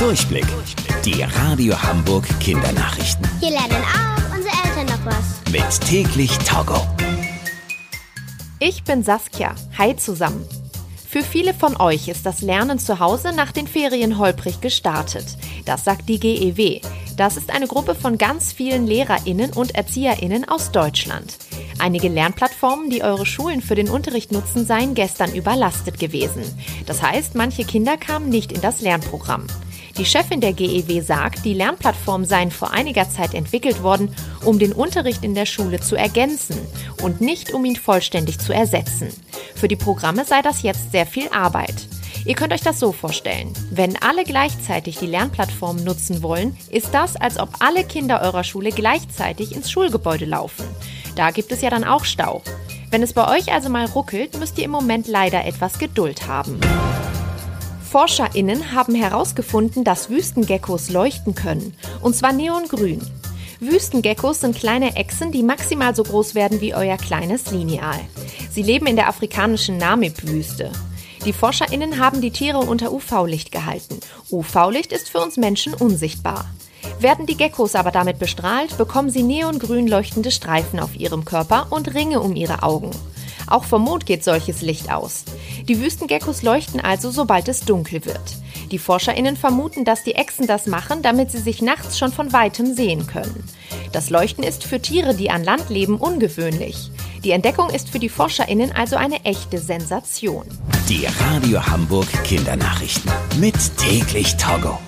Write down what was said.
Durchblick. Die Radio Hamburg Kindernachrichten. Hier lernen auch unsere Eltern noch was. Mit täglich Togo. Ich bin Saskia. Hi zusammen. Für viele von euch ist das Lernen zu Hause nach den Ferien holprig gestartet. Das sagt die GEW. Das ist eine Gruppe von ganz vielen Lehrerinnen und Erzieherinnen aus Deutschland. Einige Lernplattformen, die eure Schulen für den Unterricht nutzen, seien gestern überlastet gewesen. Das heißt, manche Kinder kamen nicht in das Lernprogramm. Die Chefin der GEW sagt, die Lernplattformen seien vor einiger Zeit entwickelt worden, um den Unterricht in der Schule zu ergänzen und nicht um ihn vollständig zu ersetzen. Für die Programme sei das jetzt sehr viel Arbeit. Ihr könnt euch das so vorstellen. Wenn alle gleichzeitig die Lernplattform nutzen wollen, ist das, als ob alle Kinder eurer Schule gleichzeitig ins Schulgebäude laufen. Da gibt es ja dann auch Stau. Wenn es bei euch also mal ruckelt, müsst ihr im Moment leider etwas Geduld haben. ForscherInnen haben herausgefunden, dass Wüstengeckos leuchten können. Und zwar neongrün. Wüstengeckos sind kleine Echsen, die maximal so groß werden wie euer kleines Lineal. Sie leben in der afrikanischen Namib-Wüste. Die ForscherInnen haben die Tiere unter UV-Licht gehalten. UV-Licht ist für uns Menschen unsichtbar. Werden die Geckos aber damit bestrahlt, bekommen sie neongrün leuchtende Streifen auf ihrem Körper und Ringe um ihre Augen. Auch vom Mond geht solches Licht aus. Die Wüstengeckos leuchten also, sobald es dunkel wird. Die ForscherInnen vermuten, dass die Echsen das machen, damit sie sich nachts schon von weitem sehen können. Das Leuchten ist für Tiere, die an Land leben, ungewöhnlich. Die Entdeckung ist für die ForscherInnen also eine echte Sensation. Die Radio Hamburg Kindernachrichten. Mit täglich Togo.